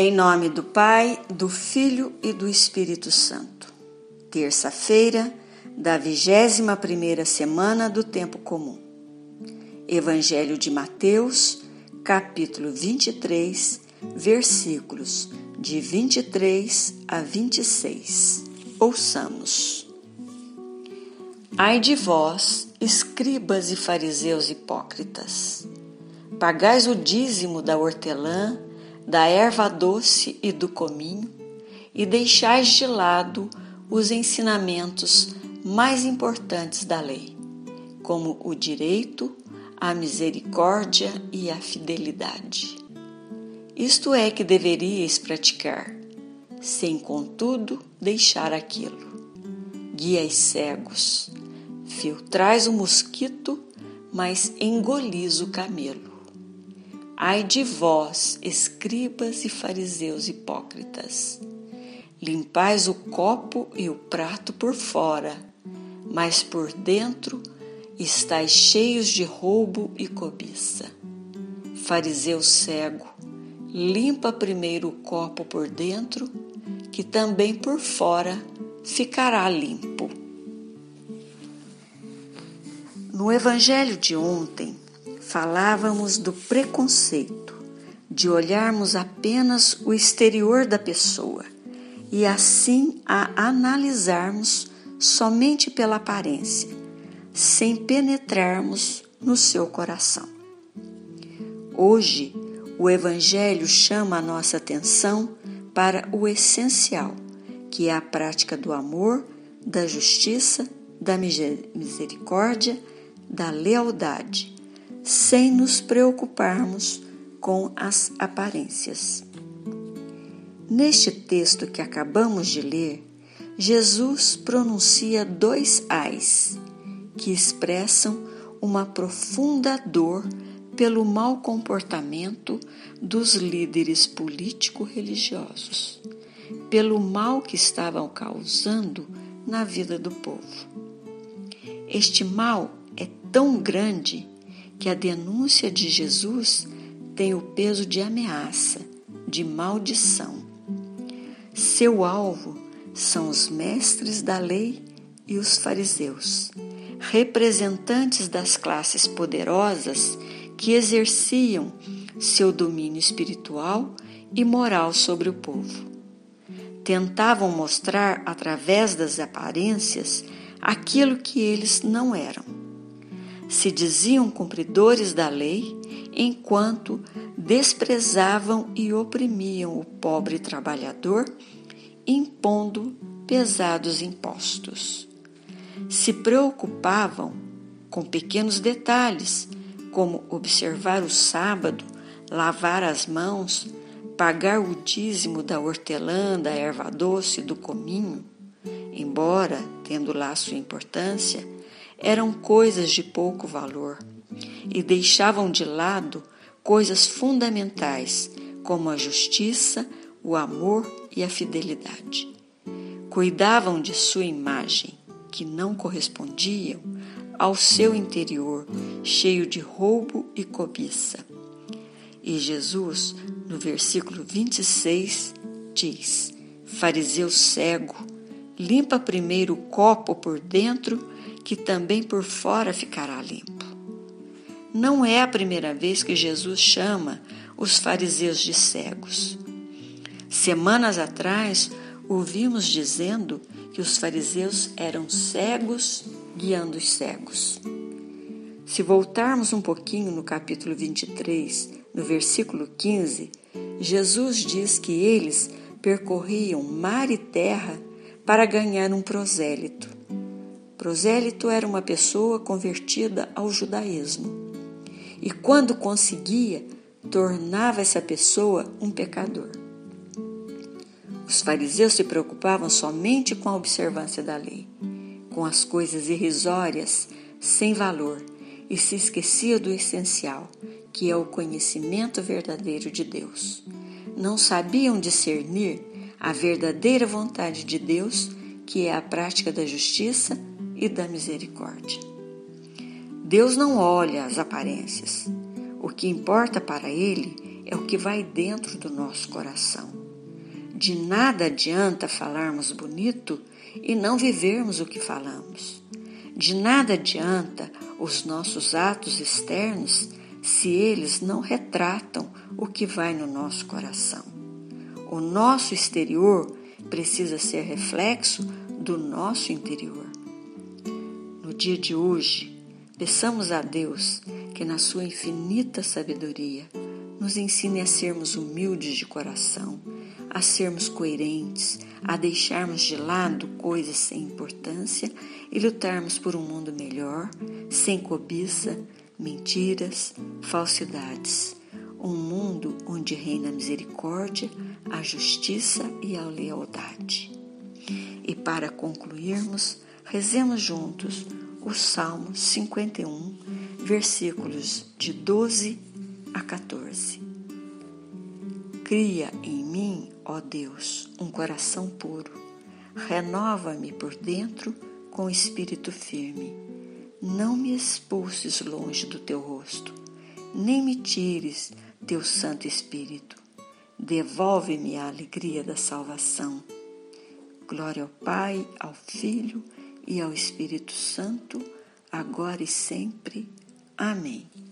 Em nome do Pai, do Filho e do Espírito Santo. Terça-feira da 21 primeira semana do tempo comum. Evangelho de Mateus, capítulo 23, versículos de 23 a 26. Ouçamos. Ai de vós, escribas e fariseus hipócritas, pagais o dízimo da hortelã, da erva doce e do cominho, e deixais de lado os ensinamentos mais importantes da lei, como o direito, a misericórdia e a fidelidade. Isto é que deveríeis praticar, sem contudo deixar aquilo. Guias cegos, filtrais o mosquito, mas engolis o camelo. Ai de vós, escribas e fariseus hipócritas! Limpais o copo e o prato por fora, mas por dentro estáis cheios de roubo e cobiça. Fariseu cego, limpa primeiro o copo por dentro, que também por fora ficará limpo. No Evangelho de ontem, falávamos do preconceito, de olharmos apenas o exterior da pessoa e assim a analisarmos somente pela aparência, sem penetrarmos no seu coração. Hoje, o Evangelho chama a nossa atenção para o essencial, que é a prática do amor, da justiça, da misericórdia, da lealdade sem nos preocuparmos com as aparências. Neste texto que acabamos de ler, Jesus pronuncia dois ais que expressam uma profunda dor pelo mau comportamento dos líderes político-religiosos, pelo mal que estavam causando na vida do povo. Este mal é tão grande que a denúncia de Jesus tem o peso de ameaça, de maldição. Seu alvo são os mestres da lei e os fariseus, representantes das classes poderosas que exerciam seu domínio espiritual e moral sobre o povo. Tentavam mostrar através das aparências aquilo que eles não eram se diziam cumpridores da lei, enquanto desprezavam e oprimiam o pobre trabalhador, impondo pesados impostos. Se preocupavam com pequenos detalhes, como observar o sábado, lavar as mãos, pagar o dízimo da hortelã, da erva doce, do cominho, embora tendo lá sua importância, eram coisas de pouco valor e deixavam de lado coisas fundamentais como a justiça, o amor e a fidelidade. Cuidavam de sua imagem, que não correspondiam ao seu interior, cheio de roubo e cobiça. E Jesus, no versículo 26, diz: Fariseu cego, limpa primeiro o copo por dentro que também por fora ficará limpo. Não é a primeira vez que Jesus chama os fariseus de cegos. Semanas atrás, ouvimos dizendo que os fariseus eram cegos guiando os cegos. Se voltarmos um pouquinho no capítulo 23, no versículo 15, Jesus diz que eles percorriam mar e terra para ganhar um prosélito. Prosélito era uma pessoa convertida ao judaísmo. E quando conseguia, tornava essa pessoa um pecador. Os fariseus se preocupavam somente com a observância da lei, com as coisas irrisórias, sem valor, e se esquecia do essencial, que é o conhecimento verdadeiro de Deus. Não sabiam discernir a verdadeira vontade de Deus, que é a prática da justiça, e da misericórdia. Deus não olha as aparências. O que importa para Ele é o que vai dentro do nosso coração. De nada adianta falarmos bonito e não vivermos o que falamos. De nada adianta os nossos atos externos se eles não retratam o que vai no nosso coração. O nosso exterior precisa ser reflexo do nosso interior. No dia de hoje, peçamos a Deus que, na sua infinita sabedoria, nos ensine a sermos humildes de coração, a sermos coerentes, a deixarmos de lado coisas sem importância e lutarmos por um mundo melhor, sem cobiça, mentiras, falsidades. Um mundo onde reina a misericórdia, a justiça e a lealdade. E para concluirmos, rezemos juntos o Salmo 51, versículos de 12 a 14. Cria em mim, ó Deus, um coração puro. Renova-me por dentro com espírito firme. Não me expulses longe do teu rosto, nem me tires teu Santo Espírito. Devolve-me a alegria da salvação. Glória ao Pai, ao Filho e ao Espírito Santo, agora e sempre. Amém.